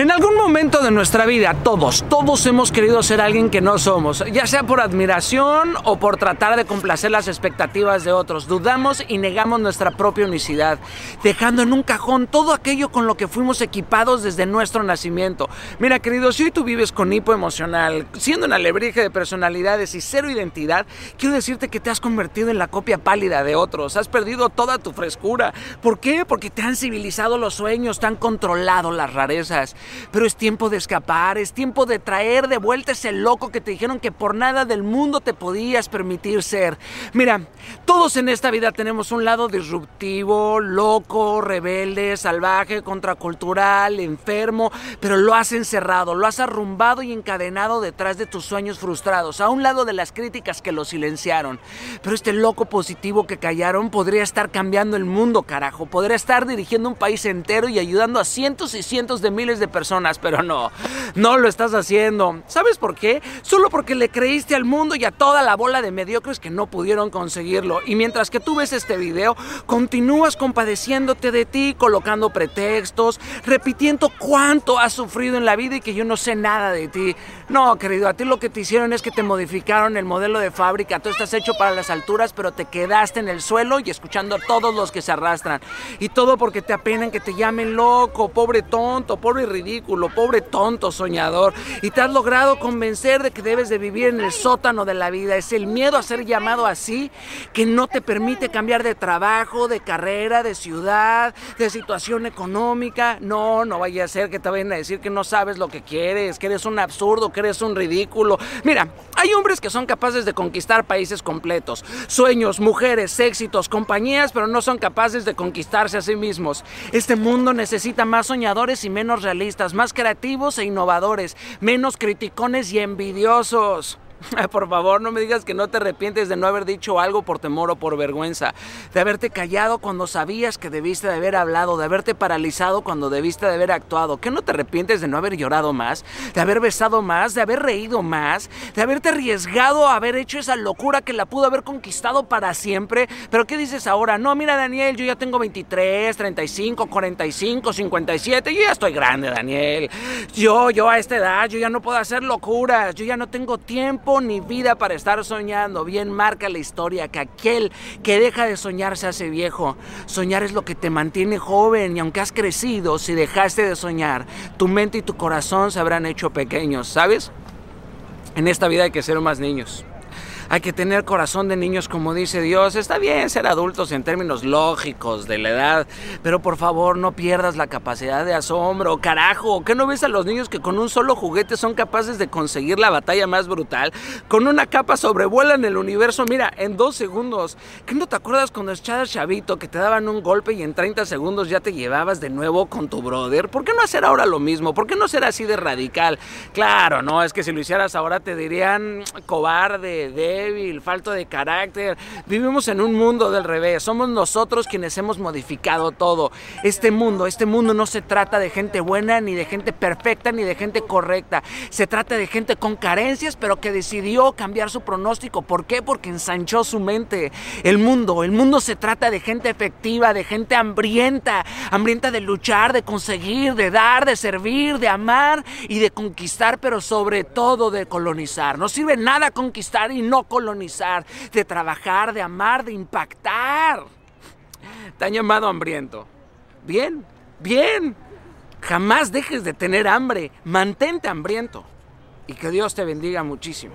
En algún momento de nuestra vida, todos, todos hemos querido ser alguien que no somos, ya sea por admiración o por tratar de complacer las expectativas de otros. Dudamos y negamos nuestra propia unicidad, dejando en un cajón todo aquello con lo que fuimos equipados desde nuestro nacimiento. Mira, querido, si hoy tú vives con hipo emocional, siendo una alebrije de personalidades y cero identidad, quiero decirte que te has convertido en la copia pálida de otros, has perdido toda tu frescura. ¿Por qué? Porque te han civilizado los sueños, te han controlado las rarezas. Pero es tiempo de escapar, es tiempo de traer de vuelta ese loco que te dijeron que por nada del mundo te podías permitir ser. Mira, todos en esta vida tenemos un lado disruptivo, loco, rebelde, salvaje, contracultural, enfermo, pero lo has encerrado, lo has arrumbado y encadenado detrás de tus sueños frustrados, a un lado de las críticas que lo silenciaron. Pero este loco positivo que callaron podría estar cambiando el mundo, carajo, podría estar dirigiendo un país entero y ayudando a cientos y cientos de miles de personas pero no, no lo estás haciendo. ¿Sabes por qué? Solo porque le creíste al mundo y a toda la bola de mediocres que no pudieron conseguirlo. Y mientras que tú ves este video, continúas compadeciéndote de ti, colocando pretextos, repitiendo cuánto has sufrido en la vida y que yo no sé nada de ti. No, querido, a ti lo que te hicieron es que te modificaron el modelo de fábrica. Tú estás hecho para las alturas, pero te quedaste en el suelo y escuchando a todos los que se arrastran. Y todo porque te apenan que te llamen loco, pobre tonto, pobre ridículo pobre tonto soñador, y te has logrado convencer de que debes de vivir en el sótano de la vida. Es el miedo a ser llamado así que no te permite cambiar de trabajo, de carrera, de ciudad, de situación económica. No, no vaya a ser que te vayan a decir que no sabes lo que quieres, que eres un absurdo, que eres un ridículo. Mira, hay hombres que son capaces de conquistar países completos, sueños, mujeres, éxitos, compañías, pero no son capaces de conquistarse a sí mismos. Este mundo necesita más soñadores y menos realistas más creativos e innovadores, menos criticones y envidiosos. Por favor, no me digas que no te arrepientes de no haber dicho algo por temor o por vergüenza, de haberte callado cuando sabías que debiste de haber hablado, de haberte paralizado cuando debiste de haber actuado. ¿Que no te arrepientes de no haber llorado más, de haber besado más, de haber reído más, de haberte arriesgado a haber hecho esa locura que la pudo haber conquistado para siempre? Pero ¿qué dices ahora? No, mira Daniel, yo ya tengo 23, 35, 45, 57, yo ya estoy grande, Daniel. Yo, yo a esta edad, yo ya no puedo hacer locuras, yo ya no tengo ni vida para estar soñando. Bien marca la historia que aquel que deja de soñar se hace viejo. Soñar es lo que te mantiene joven y aunque has crecido, si dejaste de soñar, tu mente y tu corazón se habrán hecho pequeños, ¿sabes? En esta vida hay que ser más niños. Hay que tener corazón de niños como dice Dios. Está bien ser adultos en términos lógicos de la edad, pero por favor no pierdas la capacidad de asombro. Carajo, ¿qué no ves a los niños que con un solo juguete son capaces de conseguir la batalla más brutal? Con una capa sobrevuelan el universo, mira, en dos segundos. ¿Qué no te acuerdas cuando echabas chavito que te daban un golpe y en 30 segundos ya te llevabas de nuevo con tu brother? ¿Por qué no hacer ahora lo mismo? ¿Por qué no ser así de radical? Claro, no, es que si lo hicieras ahora te dirían cobarde, de débil, falto de carácter. Vivimos en un mundo del revés. Somos nosotros quienes hemos modificado todo. Este mundo, este mundo no se trata de gente buena, ni de gente perfecta, ni de gente correcta. Se trata de gente con carencias, pero que decidió cambiar su pronóstico. ¿Por qué? Porque ensanchó su mente. El mundo, el mundo se trata de gente efectiva, de gente hambrienta, hambrienta de luchar, de conseguir, de dar, de servir, de amar y de conquistar, pero sobre todo de colonizar. No sirve nada conquistar y no colonizar, de trabajar, de amar, de impactar. Te han llamado hambriento. Bien, bien. Jamás dejes de tener hambre. Mantente hambriento. Y que Dios te bendiga muchísimo.